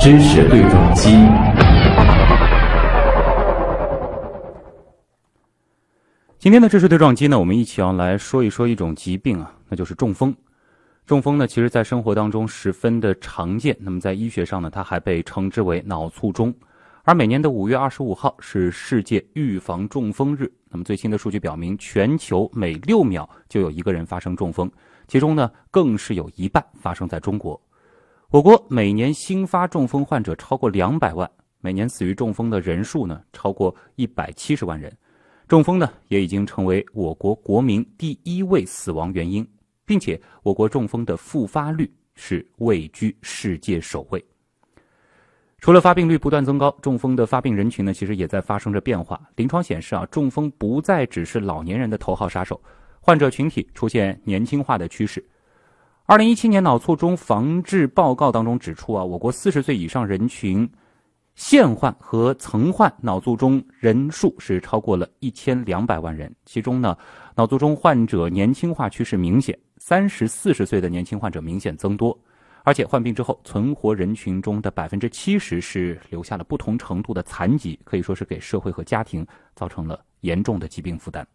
知识对撞机。今天的知识对撞机呢，我们一起要来说一说一种疾病啊，那就是中风。中风呢，其实在生活当中十分的常见。那么在医学上呢，它还被称之为脑卒中。而每年的五月二十五号是世界预防中风日。那么最新的数据表明，全球每六秒就有一个人发生中风，其中呢，更是有一半发生在中国。我国每年新发中风患者超过两百万，每年死于中风的人数呢超过一百七十万人。中风呢，也已经成为我国国民第一位死亡原因。并且，我国中风的复发率是位居世界首位。除了发病率不断增高，中风的发病人群呢，其实也在发生着变化。临床显示啊，中风不再只是老年人的头号杀手，患者群体出现年轻化的趋势。二零一七年脑卒中防治报告当中指出啊，我国四十岁以上人群。现患和曾患脑卒中人数是超过了一千两百万人，其中呢，脑卒中患者年轻化趋势明显，三十四十岁的年轻患者明显增多，而且患病之后存活人群中的百分之七十是留下了不同程度的残疾，可以说是给社会和家庭造成了严重的疾病负担。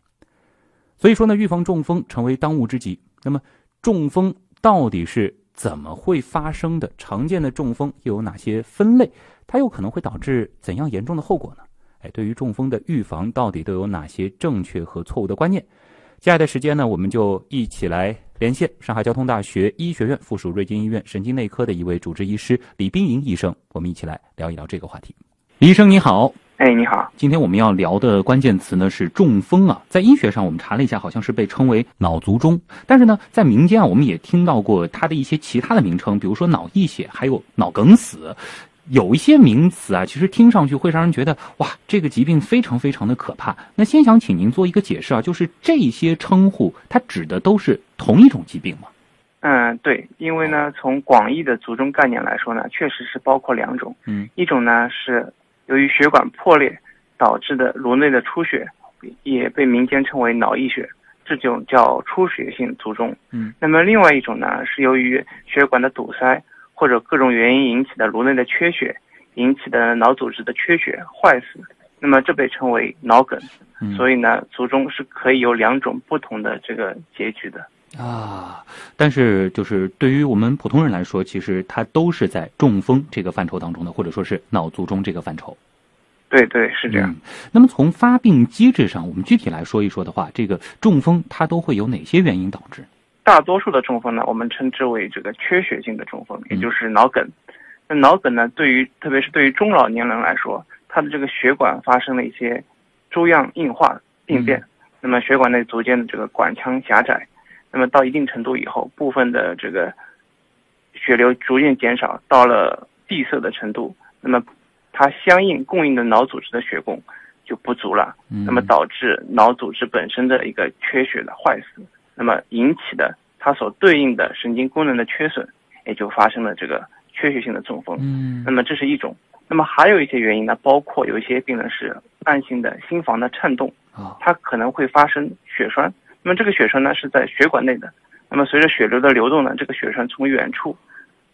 所以说呢，预防中风成为当务之急。那么，中风到底是怎么会发生的？常见的中风又有哪些分类？它又可能会导致怎样严重的后果呢？哎，对于中风的预防，到底都有哪些正确和错误的观念？接下来的时间呢，我们就一起来连线上海交通大学医学院附属瑞金医院神经内科的一位主治医师李冰莹医生，我们一起来聊一聊这个话题。李医生你好，哎，你好。今天我们要聊的关键词呢是中风啊，在医学上我们查了一下，好像是被称为脑卒中，但是呢，在民间啊，我们也听到过它的一些其他的名称，比如说脑溢血，还有脑梗死。有一些名词啊，其实听上去会让人觉得哇，这个疾病非常非常的可怕。那先想请您做一个解释啊，就是这些称呼它指的都是同一种疾病吗？嗯，对，因为呢，从广义的卒中概念来说呢，确实是包括两种。嗯，一种呢是由于血管破裂导致的颅内的出血，也被民间称为脑溢血，这种叫出血性卒中。嗯，那么另外一种呢是由于血管的堵塞。或者各种原因引起的颅内的缺血，引起的脑组织的缺血坏死，那么这被称为脑梗。所以呢，卒中是可以有两种不同的这个结局的啊。但是就是对于我们普通人来说，其实它都是在中风这个范畴当中的，或者说是脑卒中这个范畴。对对，是这样。那么从发病机制上，我们具体来说一说的话，这个中风它都会有哪些原因导致？大多数的中风呢，我们称之为这个缺血性的中风，也就是脑梗。那脑梗呢，对于特别是对于中老年人来说，他的这个血管发生了一些粥样硬化病变，那么血管内逐渐的这个管腔狭窄，那么到一定程度以后，部分的这个血流逐渐减少，到了闭塞的程度，那么它相应供应的脑组织的血供就不足了，那么导致脑组织本身的一个缺血的坏死。那么引起的它所对应的神经功能的缺损，也就发生了这个缺血性的中风。嗯，那么这是一种。那么还有一些原因呢，包括有一些病人是慢性的心房的颤动，啊，它可能会发生血栓。那么这个血栓呢是在血管内的，那么随着血流的流动呢，这个血栓从远处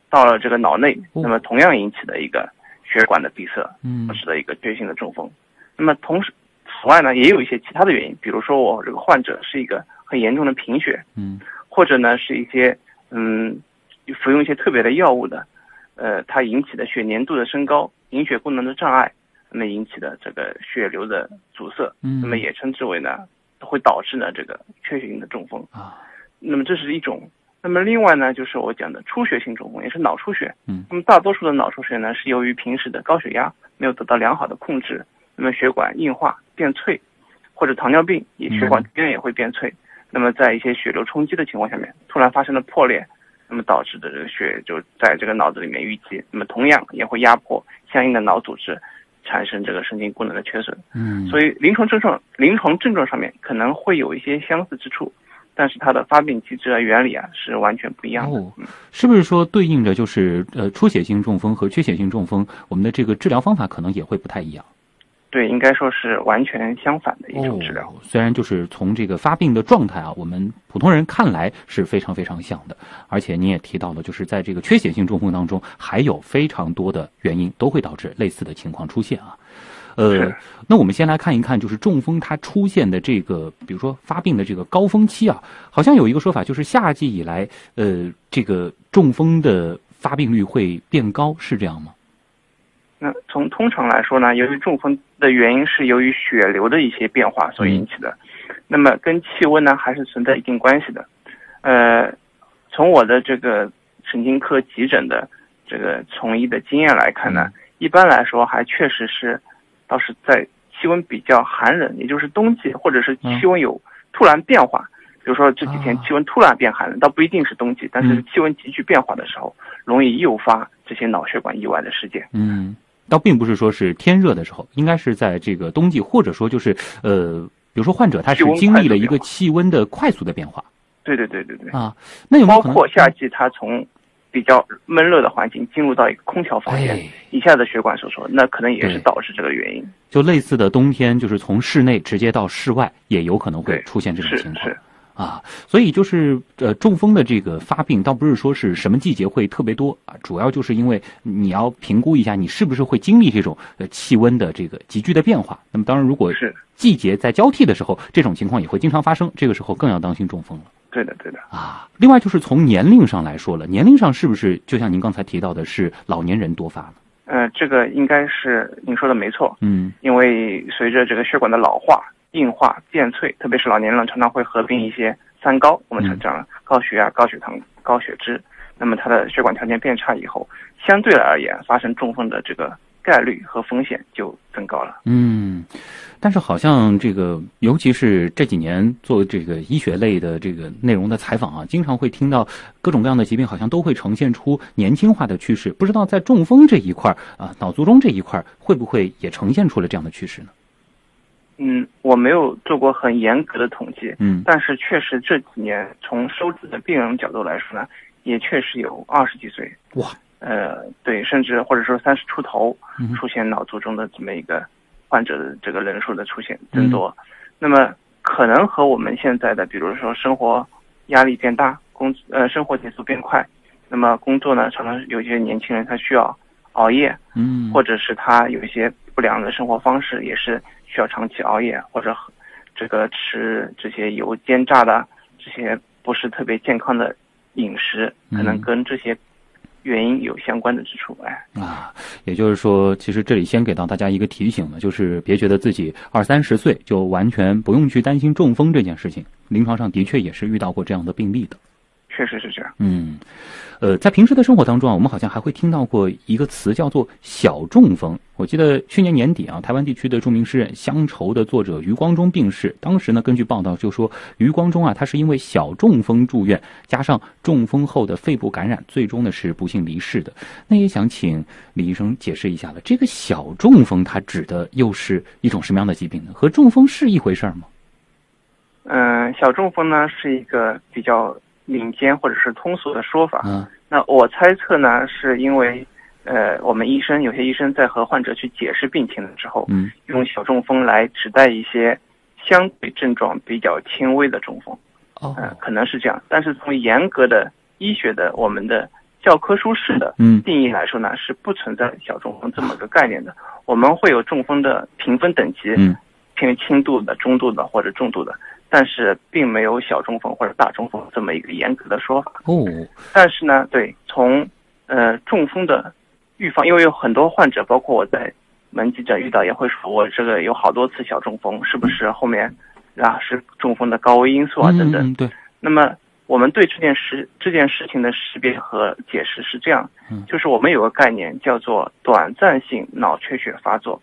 到了这个脑内，那么同样引起的一个血管的闭塞，嗯，使得一个缺血性的中风。那么同时，此外呢，也有一些其他的原因，比如说我这个患者是一个。很严重的贫血，嗯，或者呢是一些嗯服用一些特别的药物的，呃，它引起的血粘度的升高、凝血功能的障碍，那么引起的这个血流的阻塞，嗯，那么也称之为呢会导致呢这个缺血性的中风啊。那么这是一种，那么另外呢就是我讲的出血性中风，也是脑出血，嗯，那么大多数的脑出血呢是由于平时的高血压没有得到良好的控制，那么血管硬化变脆，或者糖尿病也血管边也会变脆。那么在一些血流冲击的情况下面，突然发生了破裂，那么导致的这个血就在这个脑子里面淤积，那么同样也会压迫相应的脑组织，产生这个神经功能的缺损。嗯，所以临床症状临床症状上面可能会有一些相似之处，但是它的发病机制啊、原理啊是完全不一样的。是不是说对应着就是呃出血性中风和缺血性中风，我们的这个治疗方法可能也会不太一样？对，应该说是完全相反的一种治疗。哦、虽然就是从这个发病的状态啊，我们普通人看来是非常非常像的，而且你也提到了，就是在这个缺血性中风当中，还有非常多的原因都会导致类似的情况出现啊。呃，那我们先来看一看，就是中风它出现的这个，比如说发病的这个高峰期啊，好像有一个说法，就是夏季以来，呃，这个中风的发病率会变高，是这样吗？那从通常来说呢，由于中风的原因是由于血流的一些变化所引起的，那么跟气温呢还是存在一定关系的。呃，从我的这个神经科急诊的这个从医的经验来看呢，一般来说还确实是。倒是在气温比较寒冷，也就是冬季，或者是气温有突然变化，比如说这几天气温突然变寒冷，倒不一定是冬季，但是气温急剧变化的时候，容易诱发这些脑血管意外的事件。嗯，倒并不是说是天热的时候，应该是在这个冬季，或者说就是呃，比如说患者他是经历了一个气温的快速的变化。对对对对对。啊，那有没有包括夏季他从。比较闷热的环境进入到一个空调房间，一下子血管收缩，那可能也是导致这个原因。就类似的冬天，就是从室内直接到室外，也有可能会出现这种情况。啊，所以就是呃，中风的这个发病，倒不是说是什么季节会特别多啊，主要就是因为你要评估一下你是不是会经历这种呃气温的这个急剧的变化。那么当然，如果是季节在交替的时候，这种情况也会经常发生，这个时候更要当心中风了。对的，对的啊。另外就是从年龄上来说了，年龄上是不是就像您刚才提到的，是老年人多发呢？呃，这个应该是您说的没错。嗯，因为随着这个血管的老化、硬化、变脆，特别是老年人常常会合并一些三高，我们常讲高血压、高血糖、高血脂。那么他的血管条件变差以后，相对而言发生中风的这个概率和风险就增高了。嗯。但是好像这个，尤其是这几年做这个医学类的这个内容的采访啊，经常会听到各种各样的疾病，好像都会呈现出年轻化的趋势。不知道在中风这一块啊，脑卒中这一块会不会也呈现出了这样的趋势呢？嗯，我没有做过很严格的统计，嗯，但是确实这几年从收治的病人角度来说呢，也确实有二十几岁。哇，呃，对，甚至或者说三十出头出现脑卒中的这么一个。患者的这个人数的出现增多，那么可能和我们现在的，比如说生活压力变大，工呃生活节奏变快，那么工作呢，常常有些年轻人他需要熬夜，嗯，或者是他有一些不良的生活方式，也是需要长期熬夜，或者这个吃这些油煎炸的这些不是特别健康的饮食，可能跟这些。原因有相关的之处，哎啊，也就是说，其实这里先给到大家一个提醒呢，就是别觉得自己二三十岁就完全不用去担心中风这件事情，临床上的确也是遇到过这样的病例的。确实是这样。嗯，呃，在平时的生活当中啊，我们好像还会听到过一个词叫做“小中风”。我记得去年年底啊，台湾地区的著名诗人《乡愁》的作者余光中病逝。当时呢，根据报道就说，余光中啊，他是因为小中风住院，加上中风后的肺部感染，最终呢是不幸离世的。那也想请李医生解释一下了，这个小中风它指的又是一种什么样的疾病呢？和中风是一回事吗？嗯，小中风呢是一个比较。民间或者是通俗的说法，嗯，那我猜测呢，是因为，呃，我们医生有些医生在和患者去解释病情的时候，嗯，用小中风来指代一些相对症状比较轻微的中风，哦，嗯，可能是这样。但是从严格的医学的我们的教科书式的定义来说呢，是不存在小中风这么个概念的。我们会有中风的评分等级，嗯，偏轻度的、中度的或者重度的。但是并没有小中风或者大中风这么一个严格的说法哦。但是呢，对从呃中风的预防，因为有很多患者，包括我在门急诊遇到，也会说我这个有好多次小中风，是不是后面啊是中风的高危因素啊等等？对。那么我们对这件事这件事情的识别和解释是这样，就是我们有个概念叫做短暂性脑缺血发作，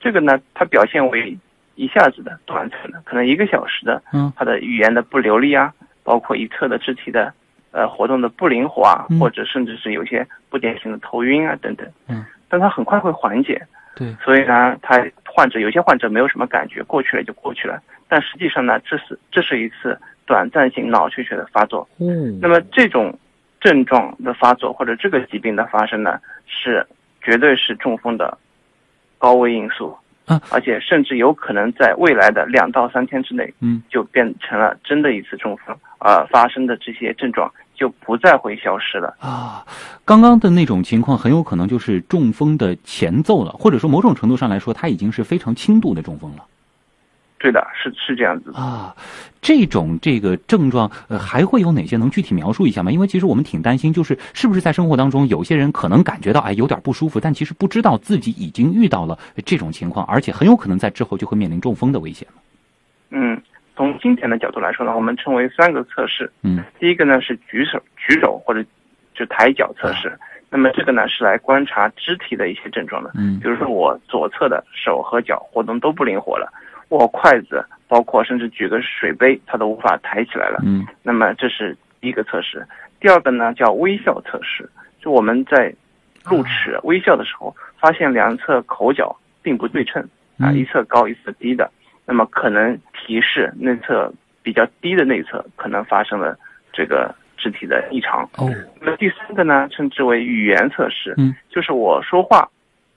这个呢它表现为。一下子的短暂的，可能一个小时的，嗯，他的语言的不流利啊，包括一侧的肢体的，呃，活动的不灵活啊，或者甚至是有些不典型的头晕啊等等，嗯，但他很快会缓解，对，所以呢，他患者有些患者没有什么感觉，过去了就过去了，但实际上呢，这是这是一次短暂性脑缺血的发作，嗯，那么这种症状的发作或者这个疾病的发生呢，是绝对是中风的高危因素。啊，而且甚至有可能在未来的两到三天之内，嗯，就变成了真的一次中风，呃，发生的这些症状就不再会消失了啊。刚刚的那种情况很有可能就是中风的前奏了，或者说某种程度上来说，它已经是非常轻度的中风了。对的，是是这样子啊。这种这个症状，呃，还会有哪些？能具体描述一下吗？因为其实我们挺担心，就是是不是在生活当中，有些人可能感觉到哎有点不舒服，但其实不知道自己已经遇到了这种情况，而且很有可能在之后就会面临中风的危险嗯，从经典的角度来说呢，我们称为三个测试。嗯，第一个呢是举手举手或者就抬脚测试，那么这个呢是来观察肢体的一些症状的。嗯，比如说我左侧的手和脚活动都不灵活了。握筷子，包括甚至举个水杯，他都无法抬起来了。嗯，那么这是第一个测试。第二个呢叫微笑测试，就我们在露齿微笑的时候，发现两侧口角并不对称啊，一侧高一侧低的，那么可能提示内侧比较低的内侧可能发生了这个肢体的异常。哦，那么第三个呢称之为语言测试，嗯，就是我说话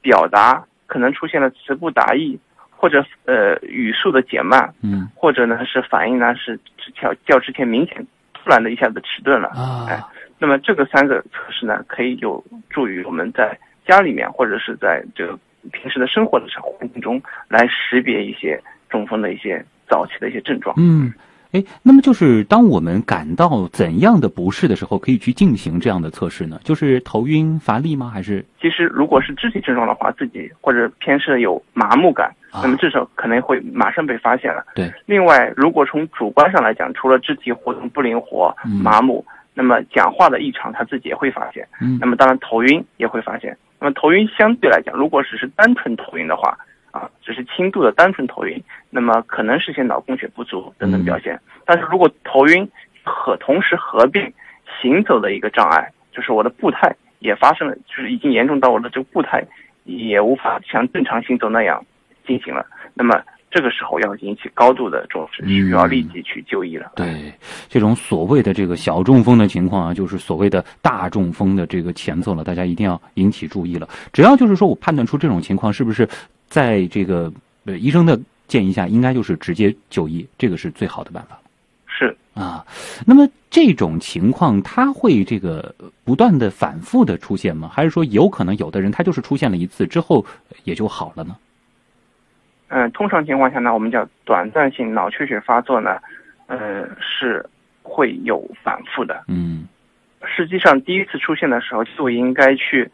表达可能出现了词不达意。或者呃语速的减慢，嗯，或者呢是反应呢是较较之前明显突然的一下子迟钝了啊，哎，那么这个三个测试呢可以有助于我们在家里面或者是在这个平时的生活的环境中来识别一些中风的一些早期的一些症状，嗯。哎，那么就是当我们感到怎样的不适的时候，可以去进行这样的测试呢？就是头晕乏力吗？还是？其实如果是肢体症状的话，自己或者偏是有麻木感，那么这时候可能会马上被发现了。对。另外，如果从主观上来讲，除了肢体活动不灵活、麻木，那么讲话的异常他自己也会发现。嗯。那么当然头晕也会发现。那么头晕相对来讲，如果只是单纯头晕的话。啊，只是轻度的单纯头晕，那么可能是些脑供血不足等等表现。但是如果头晕和同时合并行走的一个障碍，就是我的步态也发生了，就是已经严重到我的这个步态也无法像正常行走那样进行了。那么这个时候要引起高度的重视，需要立即去就医了。对，这种所谓的这个小中风的情况啊，就是所谓的大中风的这个前奏了，大家一定要引起注意了。只要就是说我判断出这种情况，是不是？在这个呃医生的建议下，应该就是直接就医，这个是最好的办法。是啊，那么这种情况它会这个不断的反复的出现吗？还是说有可能有的人他就是出现了一次之后也就好了呢？嗯，通常情况下呢，我们叫短暂性脑缺血发作呢，呃是会有反复的。嗯，实际上第一次出现的时候就应该去。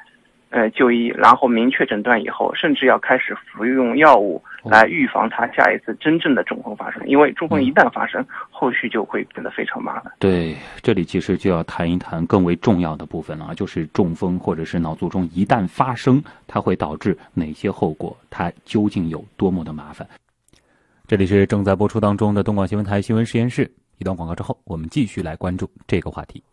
呃，就医，然后明确诊断以后，甚至要开始服用药物来预防他下一次真正的中风发生。因为中风一旦发生，后续就会变得非常麻烦。对，这里其实就要谈一谈更为重要的部分了啊，就是中风或者是脑卒中一旦发生，它会导致哪些后果？它究竟有多么的麻烦？这里是正在播出当中的东莞新闻台新闻实验室。一段广告之后，我们继续来关注这个话题。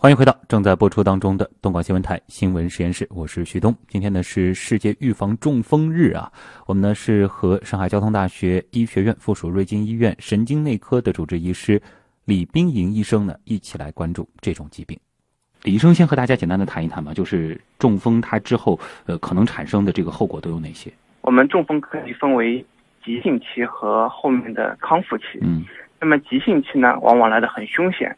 欢迎回到正在播出当中的东广新闻台新闻实验室，我是徐东。今天呢是世界预防中风日啊，我们呢是和上海交通大学医学院附属瑞金医院神经内科的主治医师李冰莹医生呢一起来关注这种疾病。李医生先和大家简单的谈一谈吧，就是中风它之后呃可能产生的这个后果都有哪些？我们中风可以分为急性期和后面的康复期。嗯，那么急性期呢，往往来的很凶险。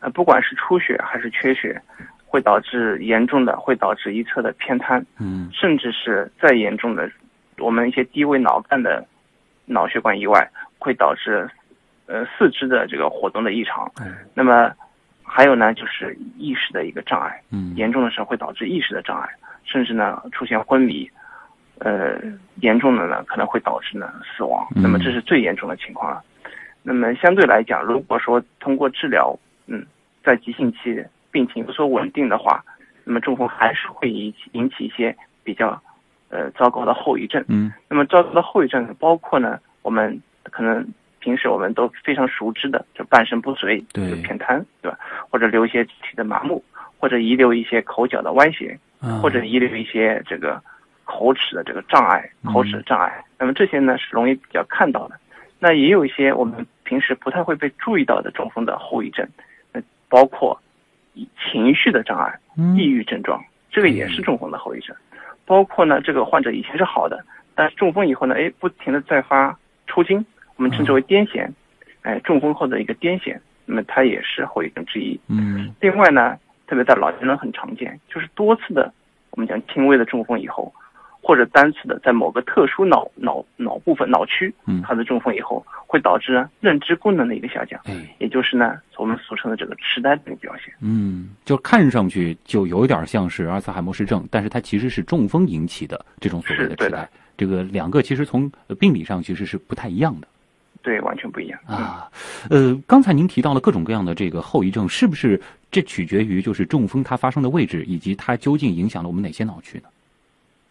呃，不管是出血还是缺血，会导致严重的，会导致一侧的偏瘫，嗯，甚至是再严重的，我们一些低位脑干的脑血管意外，会导致呃四肢的这个活动的异常。嗯，那么还有呢，就是意识的一个障碍，嗯，严重的时候会导致意识的障碍，甚至呢出现昏迷，呃，严重的呢可能会导致呢死亡。那么这是最严重的情况了。那么相对来讲，如果说通过治疗，嗯，在急性期病情有所稳定的话，那么中风还是会引起引起一些比较，呃糟糕的后遗症。嗯，那么糟糕的后遗症包括呢，我们可能平时我们都非常熟知的，就半身不遂、对偏瘫，对吧？或者留一些肢体的麻木，或者遗留一些口角的歪斜，或者遗留一些这个口齿的这个障碍、口齿的障碍。那么这些呢是容易比较看到的。那也有一些我们平时不太会被注意到的中风的后遗症。包括情绪的障碍、抑郁症状，这个也是中风的后遗症。包括呢，这个患者以前是好的，但是中风以后呢，哎，不停的在发抽筋，我们称之为癫痫，哎，中风后的一个癫痫，那么它也是后遗症之一。嗯另外呢，特别在老年人很常见，就是多次的我们讲轻微的中风以后，或者单次的在某个特殊脑脑脑部分脑区嗯，它的中风以后，会导致认知功能的一个下降，哎也就是呢我们俗称的这个痴呆的表现。嗯，就看上去就有点像是阿尔茨海默氏症，但是它其实是中风引起的这种所谓的痴呆。这个两个其实从呃病理上其实是不太一样的。对，完全不一样。嗯啊，呃，刚才您提到了各种各样的这个后遗症，是不是这取决于就是中风它发生的位置，以及它究竟影响了我们哪些脑区呢？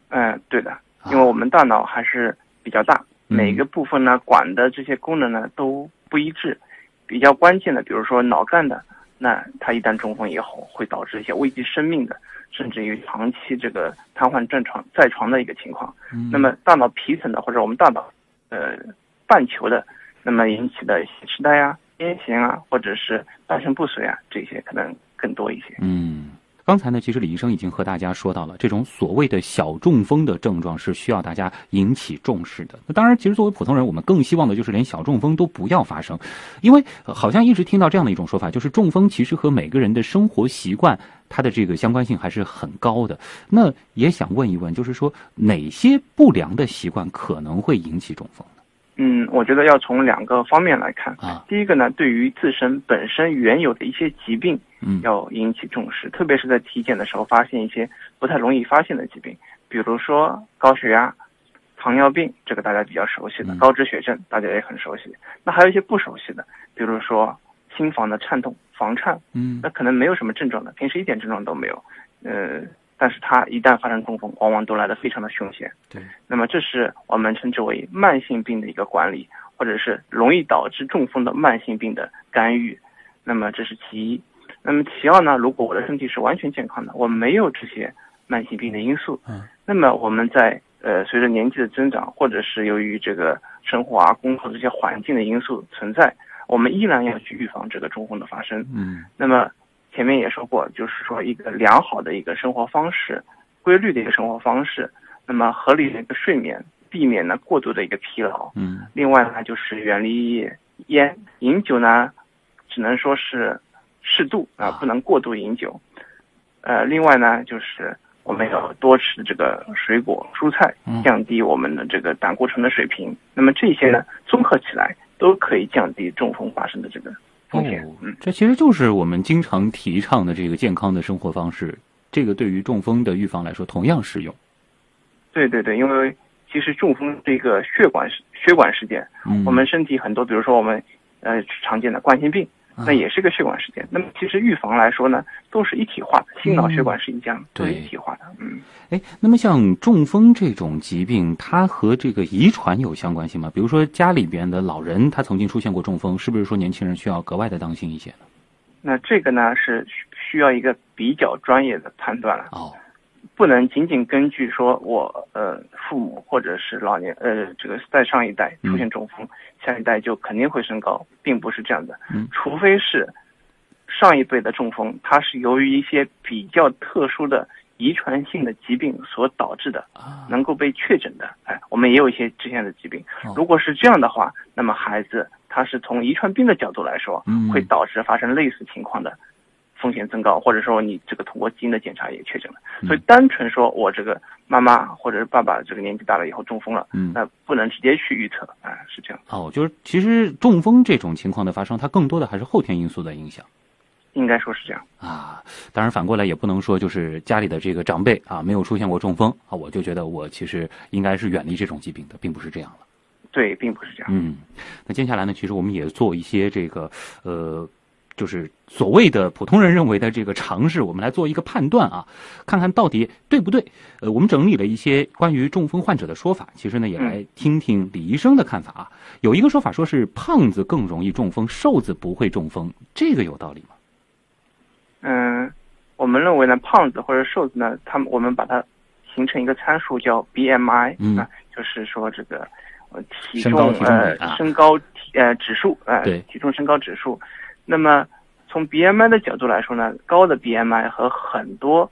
嗯、对的，因为我们大脑还是比较大，每个部分呢管的这些功能呢都不一致。比较关键的，比如说脑干的，那它一旦中风以后，会导致一些危及生命的，甚至于长期这个瘫痪正床在床的一个情况。嗯那么大脑皮层的或者我们大脑呃半球的，那么引起的痴呆啊、癫痫啊，或者是半身不遂啊，这些可能更多一些。嗯，刚才呢，其实李医生已经和大家说到了，这种所谓的小中风的症状是需要大家引起重视的。那当然，其实作为普通人，我们更希望的就是连小中风都不要发生，因为、好像一直听到这样的一种说法，就是中风其实和每个人的生活习惯它的这个相关性还是很高的。那也想问一问，就是说哪些不良的习惯可能会引起中风？嗯，我觉得要从两个方面来看。啊，第一个呢，对于自身本身原有的一些疾病嗯。要引起重视，特别是在体检的时候发现一些不太容易发现的疾病，比如说高血压、糖尿病，这个大家比较熟悉的嗯；高脂血症，大家也很熟悉。那还有一些不熟悉的，比如说心房的颤动、房颤，嗯。那可能没有什么症状的，平时一点症状都没有，呃，但是它一旦发生中风，往往都来得非常的凶险。对，那么这是我们称之为慢性病的一个管理，或者是容易导致中风的慢性病的干预。那么这是其一。那么其二呢？如果我的身体是完全健康的，我没有这些慢性病的因素，嗯，那么我们在呃随着年纪的增长，或者是由于这个生活啊、工作这些环境的因素存在，我们依然要去预防这个中风的发生。嗯那么前面也说过，就是说一个良好的一个生活方式，规律的一个生活方式，那么合理的一个睡眠，避免呢过度的一个疲劳。嗯另外呢，就是远离烟，饮酒呢，只能说是适度啊啊，不能过度饮酒。呃，另外呢，就是我们要多吃这个水果、蔬菜嗯，降低我们的这个胆固醇的水平。那么这些呢，综合起来都可以降低中风发生的这个风险。哦嗯，这其实就是我们经常提倡的这个健康的生活方式。这个对于中风的预防来说同样适用。对对对，因为其实中风是一个血管血管事件，嗯，我们身体很多，比如说我们呃常见的冠心病，啊那也是个血管事件。那么其实预防来说呢，都是一体化的，心脑血管是一样，都一体化的。嗯，哎，那么像中风这种疾病，它和这个遗传有相关性吗？比如说家里边的老人他曾经出现过中风，是不是说年轻人需要格外的当心一些呢？那这个呢是需需要一个比较专业的判断了，哦，不能仅仅根据说我呃父母或者是老年呃这个在上一代出现中风，下一代就肯定会升高，并不是这样的。嗯除非是上一辈的中风，它是由于一些比较特殊的遗传性的疾病所导致的，啊，能够被确诊的。哎，我们也有一些这样的疾病哦。如果是这样的话，那么孩子他是从遗传病的角度来说嗯，会导致发生类似情况的风险增高，或者说你这个通过基因的检查也确诊了。嗯所以单纯说我这个妈妈或者是爸爸这个年纪大了以后中风了，嗯，那不能直接去预测。啊，是这样，哦，就是其实中风这种情况的发生，它更多的还是后天因素的影响。应该说是这样。啊，当然反过来也不能说就是家里的这个长辈啊没有出现过中风啊，我就觉得我其实应该是远离这种疾病的，并不是这样了。对，并不是这样。嗯，那接下来呢，其实我们也做一些这个呃，就是所谓的普通人认为的这个尝试，我们来做一个判断啊，看看到底对不对。呃，我们整理了一些关于中风患者的说法，其实呢也来听听李医生的看法啊。有一个说法说是胖子更容易中风，瘦子不会中风，这个有道理吗？嗯，我们认为呢，胖子或者瘦子呢，他们我们把它形成一个参数叫 BMI，嗯啊，就是说这个呃体重呃身高体呃指数呃对体重身高指数。那么从 BMI 的角度来说呢，高的 BMI 和很多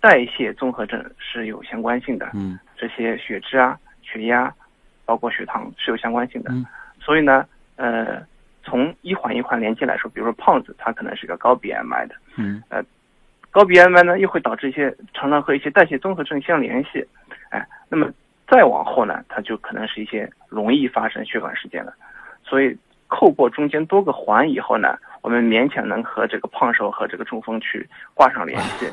代谢综合症是有相关性的。嗯这些血脂啊、血压，包括血糖是有相关性的。嗯所以呢，呃，从一环一环连接来说，比如说胖子，他可能是个高 BMI 的，嗯呃高 BMI 呢又会导致一些常常和一些代谢综合症相联系，哎，那么再往后呢，它就可能是一些容易发生血管事件了。所以扣过中间多个环以后呢，我们勉强能和这个胖瘦和这个中风去挂上联系，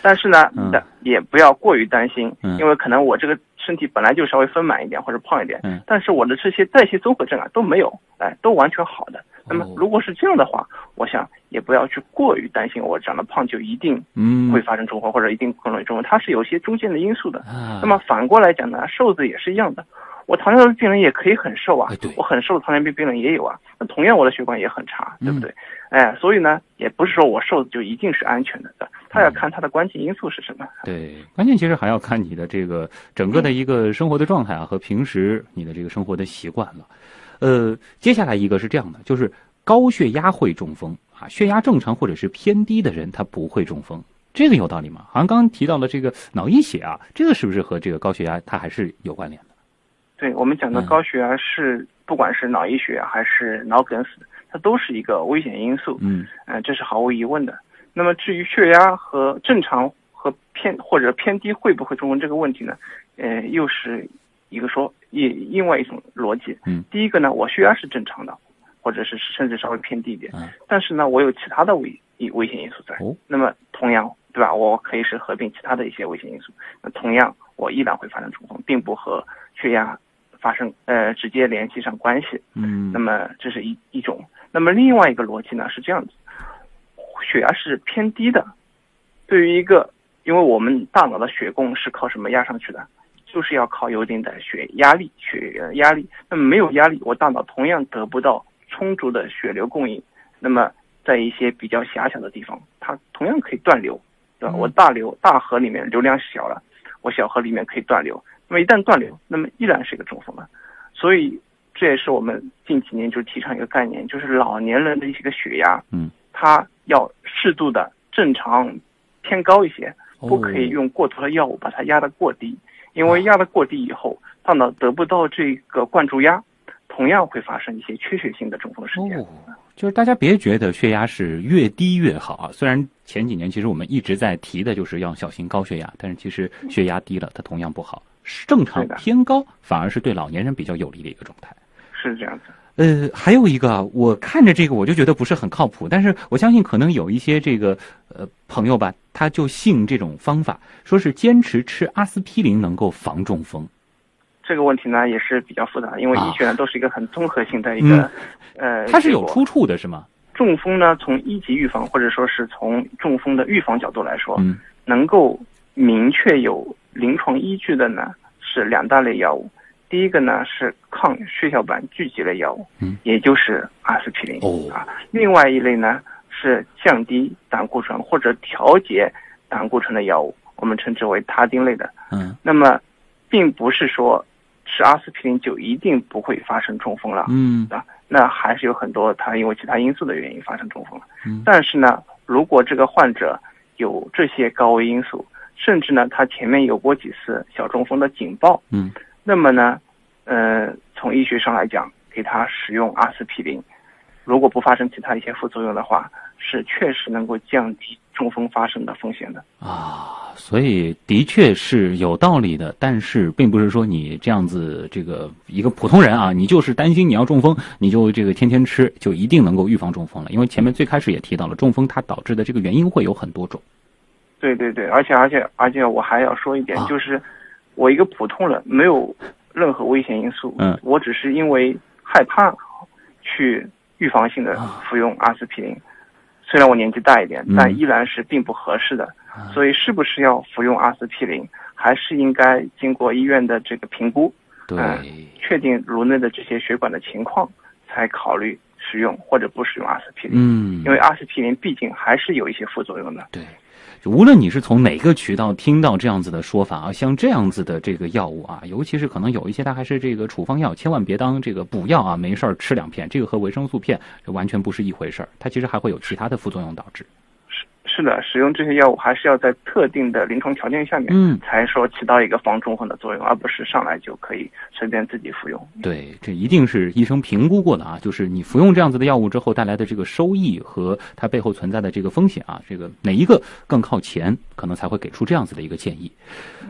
但是呢嗯，也不要过于担心嗯，因为可能我这个身体本来就稍微丰满一点或者胖一点嗯，但是我的这些代谢综合症啊都没有，哎，都完全好的。那么哦如果是这样的话，我想也不要去过于担心，我长得胖就一定嗯，会发生中风或者一定更容易中风，它是有些中间的因素的。啊，那么反过来讲呢，瘦子也是一样的。我糖尿病病人也可以很瘦啊哎，我很瘦的糖尿病病人也有啊。那同样我的血管也很差，嗯对不对？哎，所以呢，也不是说我瘦就一定是安全的，他嗯要看他的关键因素是什么。对，关键其实还要看你的这个整个的一个生活的状态啊，和平时你的这个生活的习惯了。呃，接下来一个是这样的，就是高血压会中风啊，血压正常或者是偏低的人他不会中风，这个有道理吗？好像刚刚提到了这个脑溢血啊，这个是不是和这个高血压它还是有关联的？对我们讲的嗯高血压是，不管是脑溢血啊还是脑梗死，它都是一个危险因素。嗯嗯、这是毫无疑问的。那么至于血压和正常和偏或者偏低会不会中风这个问题呢？呃，又是一个说也另外一种逻辑。嗯，第一个呢，我血压是正常的，或者是甚至稍微偏低一点，嗯但是呢，我有其他的危危险因素在。哦那么同样，对吧？我可以是合并其他的一些危险因素，那同样我依然会发生中风，并不和血压发生呃直接联系上关系。嗯那么这是一一种。那么另外一个逻辑呢是这样子，血压是偏低的，对于一个，因为我们大脑的血供是靠什么压上去的？就是要靠有一定的血压力、血呃压力。那么没有压力，我大脑同样得不到充足的血流供应。那么在一些比较狭小的地方，它同样可以断流，对吧？嗯我大流大河里面流量小了，我小河里面可以断流。那么一旦断流，那么依然是一个中风了。所以这也是我们近几年就提倡一个概念，就是老年人的一些个血压，嗯，它要适度的正常偏高一些，哦不可以用过多的药物把它压得过低，因为压得过低以后，大脑得不到这个灌注压，同样会发生一些缺血性的中风事件。哦，就是大家别觉得血压是越低越好啊。虽然前几年其实我们一直在提的就是要小心高血压，但是其实血压低了它同样不好，正常偏高反而是对老年人比较有利的一个状态。是这样子。呃，还有一个啊，我看着这个我就觉得不是很靠谱，但是我相信可能有一些这个呃朋友吧，他就信这种方法，说是坚持吃阿司匹林能够防中风。这个问题呢也是比较复杂，因为啊医学呢都是一个很综合性的一个、呃，它是有出处的，是吗？中风呢，从一级预防或者说是从中风的预防角度来说，嗯能够明确有临床依据的呢是两大类药物。第一个呢是抗血小板聚集类药物，嗯，也就是阿司匹林、哦啊。另外一类呢是降低胆固醇或者调节胆固醇的药物，我们称之为他汀类的。嗯那么，并不是说吃阿司匹林就一定不会发生中风了。嗯啊，那还是有很多他因为其他因素的原因发生中风了。嗯但是呢，如果这个患者有这些高危因素，甚至呢他前面有过几次小中风的警报，嗯那么呢，呃，从医学上来讲，给他使用阿司匹林，如果不发生其他一些副作用的话，是确实能够降低中风发生的风险的。啊，所以的确是有道理的，但是并不是说你这样子这个一个普通人啊，你就是担心你要中风，你就这个天天吃，就一定能够预防中风了。因为前面最开始也提到了，中风它导致的这个原因会有很多种。对对对，而且而且而且我还要说一点，啊就是我一个普通人没有任何危险因素，嗯我只是因为害怕去预防性的啊服用阿司匹林。虽然我年纪大一点，嗯但依然是并不合适的。啊所以是不是要服用阿司匹林，还是应该经过医院的这个评估，对，确定颅内的这些血管的情况，才考虑使用或者不使用阿司匹林。嗯，因为阿司匹林毕竟还是有一些副作用的。对，无论你是从哪个渠道听到这样子的说法啊，像这样子的这个药物啊，尤其是可能有一些它还是这个处方药，千万别当这个补药啊，没事儿吃两片，这个和维生素片完全不是一回事儿，它其实还会有其他的副作用导致。是的，使用这些药物还是要在特定的临床条件下面，嗯，才说起到一个防中风的作用，而不是上来就可以随便自己服用。对，这一定是医生评估过的啊，就是你服用这样子的药物之后带来的这个收益和它背后存在的这个风险啊，这个哪一个更靠前，可能才会给出这样子的一个建议。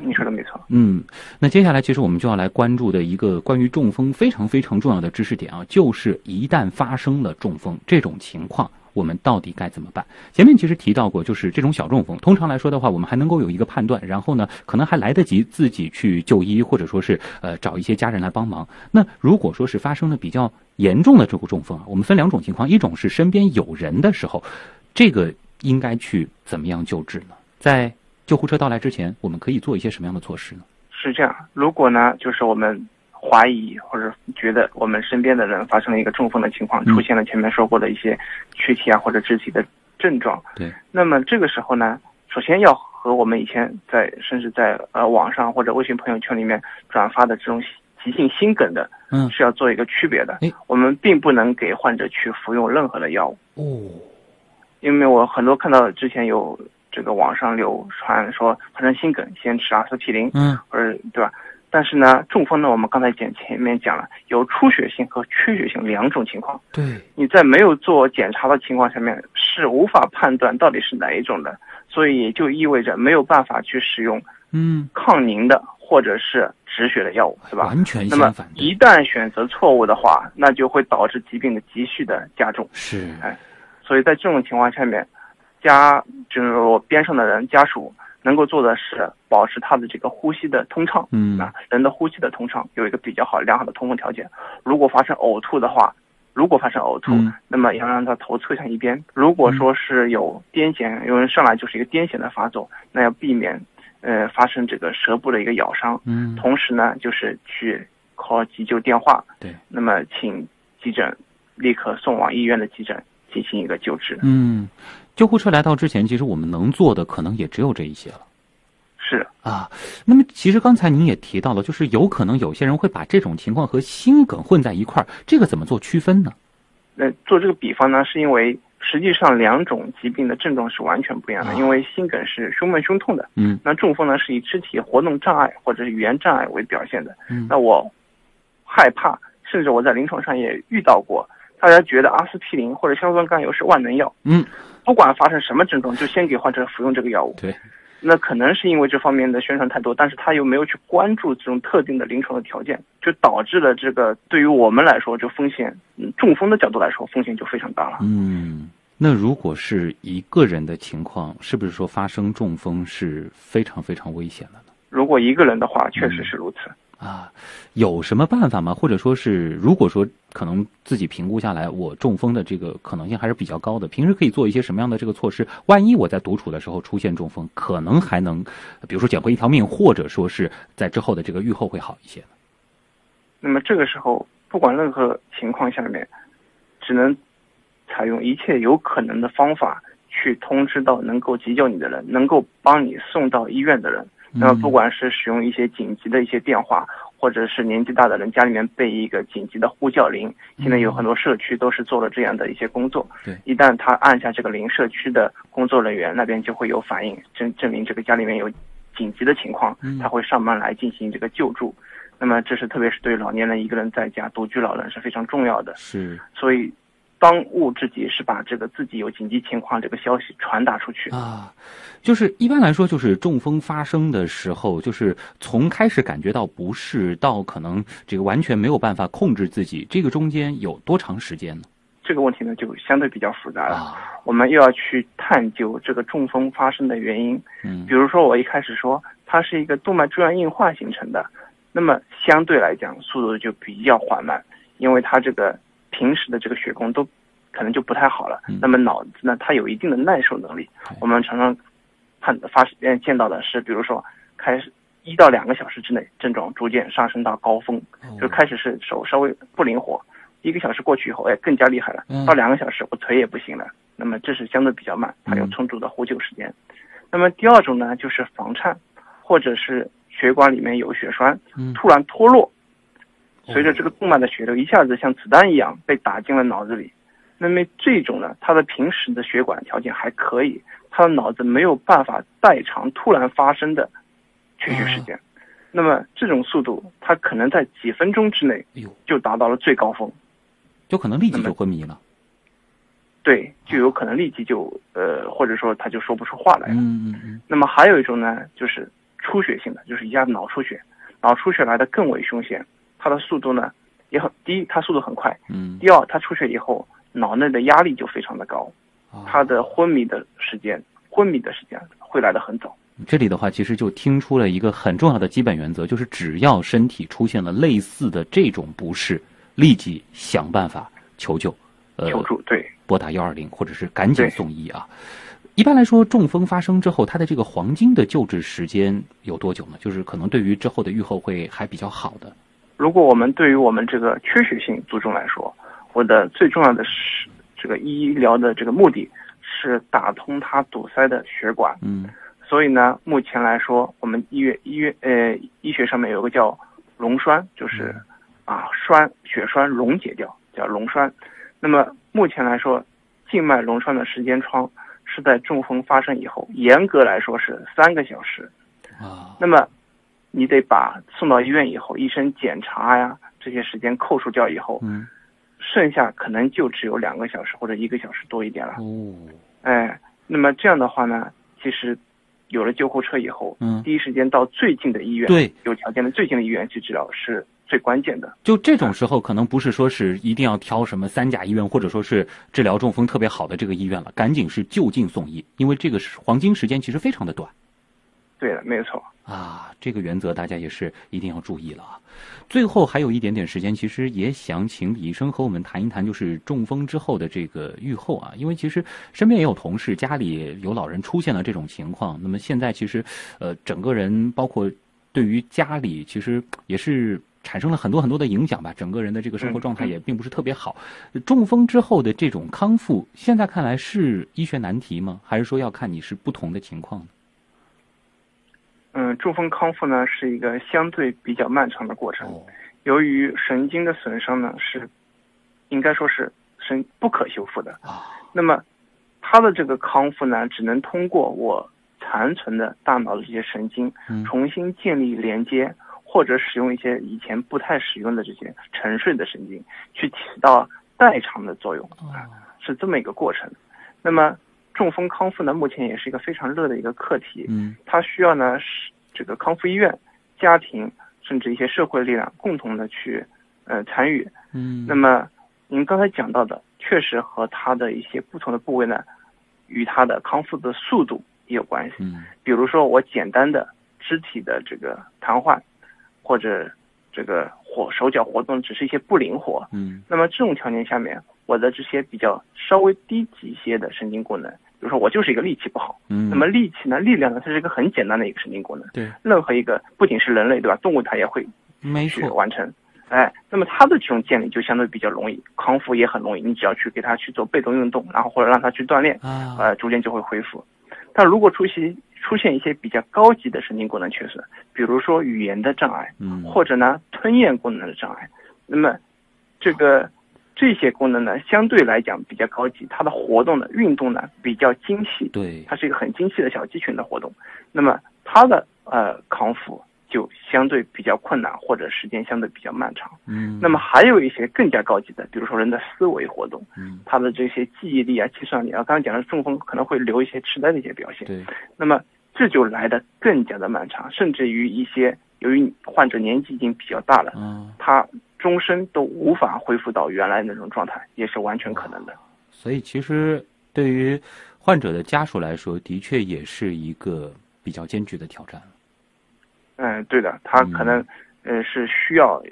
你说的没错。嗯，那接下来其实我们就要来关注的一个关于中风非常非常重要的知识点啊，就是一旦发生了中风这种情况。我们到底该怎么办？前面其实提到过，就是这种小中风，通常来说的话，我们还能够有一个判断，然后呢，可能还来得及自己去就医，或者说是呃找一些家人来帮忙。那如果说是发生了比较严重的这个中风啊，我们分两种情况，一种是身边有人的时候，这个应该去怎么样救治呢？在救护车到来之前，我们可以做一些什么样的措施呢？是这样，如果呢，就是我们。怀疑或者觉得我们身边的人发生了一个中风的情况，出现了前面说过的一些躯体啊或者肢体的症状。对。那么这个时候呢，首先要和我们以前在甚至在呃网上或者微信朋友圈里面转发的这种急性心梗的，嗯，是要做一个区别的。我们并不能给患者去服用任何的药物。哦。因为我很多看到之前有这个网上流传说发生心梗先吃阿司匹林，嗯，或者对吧？但是呢，中风呢，我们刚才讲前面讲了，有出血性和缺血性两种情况。对，你在没有做检查的情况下面是无法判断到底是哪一种的，所以也就意味着没有办法去使用嗯抗凝的或者是止血的药物，是吧？完全相反。那么一旦选择错误的话，那就会导致疾病的急剧的加重。是，哎，所以在这种情况下面，家就是我边上的人家属。能够做的是保持他的这个呼吸的通畅，嗯啊，人的呼吸的通畅有一个比较好良好的通风条件。如果发生呕吐的话，如果发生呕吐，那么要让他头侧向一边。如果说是有癫痫，有人上来就是一个癫痫的发作，那要避免呃发生这个舌部的一个咬伤。嗯，同时呢，就是去 call 急救电话，对，那么请急诊立刻送往医院的急诊进行一个救治。嗯。救护车来到之前，其实我们能做的可能也只有这一些了。是啊，那么其实刚才您也提到了，就是有可能有些人会把这种情况和心梗混在一块儿，这个怎么做区分呢？那做这个比方呢，是因为实际上两种疾病的症状是完全不一样的。因为心梗是胸闷胸痛的，嗯，那中风呢是以肢体活动障碍或者是语言障碍为表现的。嗯，那我害怕，甚至我在临床上也遇到过，大家觉得阿司匹林或者硝酸甘油是万能药，嗯。不管发生什么症状，就先给患者服用这个药物。对，那可能是因为这方面的宣传太多，但是他又没有去关注这种特定的临床的条件，就导致了这个对于我们来说，就风险，中风的角度来说，风险就非常大了。嗯，那如果是一个人的情况，是不是说发生中风是非常非常危险的呢？如果一个人的话，确实是如此。啊，有什么办法吗？或者说是，如果说可能自己评估下来，我中风的这个可能性还是比较高的，平时可以做一些什么样的这个措施？万一我在独处的时候出现中风，可能还能，比如说捡回一条命，或者说是在之后的这个愈后会好一些那么这个时候，不管任何情况下面，只能采用一切有可能的方法去通知到能够急救你的人，能够帮你送到医院的人。那么，不管是使用一些紧急的一些电话，或者是年纪大的人家里面备一个紧急的呼叫铃，现在有很多社区都是做了这样的一些工作。对，一旦他按下这个铃，社区的工作人员那边就会有反应，证证明这个家里面有紧急的情况，他会上门来进行这个救助。那么，这是特别是对老年人一个人在家独居老人是非常重要的。是，所以。当务之急是把这个自己有紧急情况这个消息传达出去啊，就是一般来说，就是中风发生的时候，就是从开始感觉到不适到可能这个完全没有办法控制自己，这个中间有多长时间呢？这个问题呢就相对比较复杂了，我们又要去探究这个中风发生的原因。嗯，比如说我一开始说它是一个动脉粥样硬化形成的，那么相对来讲速度就比较缓慢，因为它这个。平时的这个血供都可能就不太好了，那么脑子呢，它有一定的耐受能力。我们常常看发现见到的是，比如说开始一到两个小时之内，症状逐渐上升到高峰，就开始是手稍微不灵活，一个小时过去以后，哎，更加厉害了。到两个小时，我腿也不行了。那么这是相对比较慢，它有充足的呼救时间。那么第二种呢，就是房颤，或者是血管里面有血栓，突然脱落。随着这个动脉的血流一下子像子弹一样被打进了脑子里，那么这种呢，他的平时的血管条件还可以，他的脑子没有办法代偿突然发生的缺血事件。那么这种速度，他可能在几分钟之内就达到了最高峰，就可能立即就昏迷了。对，就有可能立即就呃，或者说他就说不出话来了。嗯嗯嗯。那么还有一种呢，就是出血性的，就是一下子脑出血，脑出血来的更为凶险，它的速度呢也很第一，它速度很快。嗯。第二，它出血以后，脑内的压力就非常的高，它的昏迷的时间，昏迷的时间会来的很早。这里的话，其实就听出了一个很重要的基本原则，就是只要身体出现了类似的这种不适，立即想办法求救。呃，求助对。拨打幺二零，或者是赶紧送医啊！一般来说，中风发生之后，它的这个黄金的救治时间有多久呢？就是可能对于之后的愈后会还比较好的。如果我们对于我们这个缺血性卒中来说，我的最重要的是这个医疗的这个目的是打通它堵塞的血管。嗯。所以呢，目前来说，我们医院医院呃医学上面有个叫溶栓，就是啊栓血栓溶解掉，叫溶栓。那么目前来说，静脉溶栓的时间窗是在中风发生以后，严格来说是三个小时。啊，那么你得把送到医院以后，医生检查呀这些时间扣除掉以后，嗯，剩下可能就只有两个小时或者一个小时多一点了。哦，哎，那么这样的话呢，其实有了救护车以后，嗯，第一时间到最近的医院，对，有条件的最近的医院去治疗是。最关键的，就这种时候，可能不是说是一定要挑什么三甲医院，或者说是治疗中风特别好的这个医院了，赶紧是就近送医，因为这个是黄金时间其实非常的短。对的，没有错啊，这个原则大家也是一定要注意了啊。最后还有一点点时间，其实也想请李医生和我们谈一谈，就是中风之后的这个愈后啊，因为其实身边也有同事家里有老人出现了这种情况，那么现在其实呃整个人包括对于家里其实也是。产生了很多很多的影响吧，整个人的这个生活状态也并不是特别好。中风之后的这种康复，现在看来是医学难题吗？还是说要看你是不同的情况？嗯，中风康复呢是一个相对比较漫长的过程。由于神经的损伤呢是，应该说是神不可修复的。那么，它的这个康复呢，只能通过我残存的大脑的这些神经重新建立连接。或者使用一些以前不太使用的这些沉睡的神经，去起到代偿的作用啊，是这么一个过程。那么中风康复呢，目前也是一个非常热的一个课题。嗯，它需要呢是这个康复医院、家庭甚至一些社会力量共同的去呃参与。嗯，那么您刚才讲到的，确实和它的一些不同的部位呢，与它的康复的速度也有关系。嗯，比如说我简单的肢体的这个瘫痪。或者这个活手脚活动只是一些不灵活，嗯，那么这种条件下面，我的这些比较稍微低级一些的神经功能，比如说我就是一个力气不好，嗯，那么力气呢，力量呢，它是一个很简单的一个神经功能，对，任何一个不仅是人类对吧，动物它也会没错完成，哎，那么它的这种建立就相对比较容易，康复也很容易，你只要去给它去做被动运动，然后或者让它去锻炼，啊，呃，逐渐就会恢复，但如果出现出现一些比较高级的神经功能缺损，比如说语言的障碍，嗯，或者呢吞咽功能的障碍，那么这个这些功能呢相对来讲比较高级，它的活动呢运动呢比较精细，对，它是一个很精细的小肌群的活动，那么它的呃康复就相对比较困难，或者时间相对比较漫长，嗯，那么还有一些更加高级的，比如说人的思维活动，嗯，他的这些记忆力啊、计算力啊，刚刚讲的中风可能会留一些痴呆的一些表现，对，那么。这就来的更加的漫长，甚至于一些由于患者年纪已经比较大了，嗯，他终身都无法恢复到原来那种状态，也是完全可能的。所以，其实对于患者的家属来说，的确也是一个比较艰巨的挑战。嗯，对的，他可能呃是需要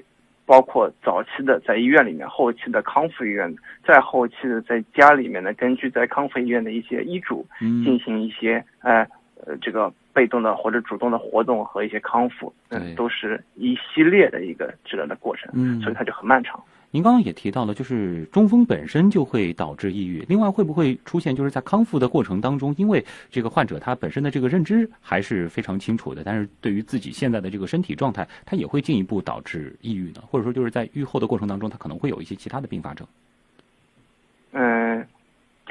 包括早期的在医院里面，后期的康复医院，再后期的在家里面呢，根据在康复医院的一些医嘱进行一些呃。呃，这个被动的或者主动的活动和一些康复，嗯，都是一系列的一个治疗的过程，嗯，所以它就很漫长。您刚刚也提到了，就是中风本身就会导致抑郁，另外会不会出现就是在康复的过程当中，因为这个患者他本身的这个认知还是非常清楚的，但是对于自己现在的这个身体状态，他也会进一步导致抑郁呢？或者说就是在愈后的过程当中，他可能会有一些其他的并发症？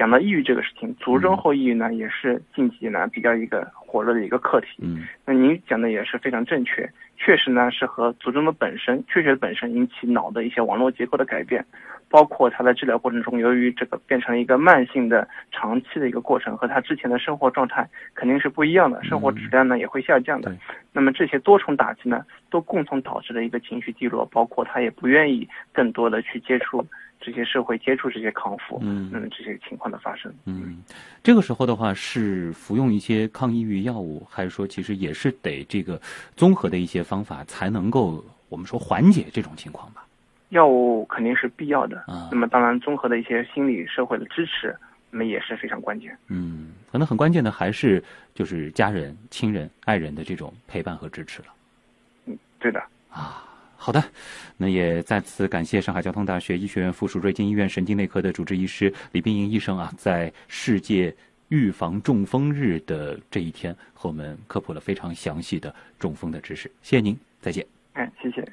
嗯。讲到抑郁这个事情，卒中后抑郁呢，也是近几年比较一个火热的一个课题。嗯，那您讲的也是非常正确，确实呢是和卒中的本身，缺血本身引起脑的一些网络结构的改变，包括他在治疗过程中，由于这个变成一个慢性的、长期的一个过程，和他之前的生活状态肯定是不一样的，生活质量呢也会下降的。那么这些多重打击呢，都共同导致了一个情绪低落，包括他也不愿意更多的去接触。这些社会接触这些康复，嗯，嗯，这些情况的发生，嗯，这个时候的话是服用一些抗抑郁药物，还是说其实也是得这个综合的一些方法才能够我们说缓解这种情况吧？药物肯定是必要的，啊，那么当然综合的一些心理社会的支持，那么也是非常关键。嗯，可能很关键的还是就是家人、亲人、爱人的这种陪伴和支持了。嗯，对的。啊。好的，那也再次感谢上海交通大学医学院附属瑞金医院神经内科的主治医师李冰莹医生啊，在世界预防中风日的这一天，和我们科普了非常详细的中风的知识。谢谢您，再见。嗯，谢谢。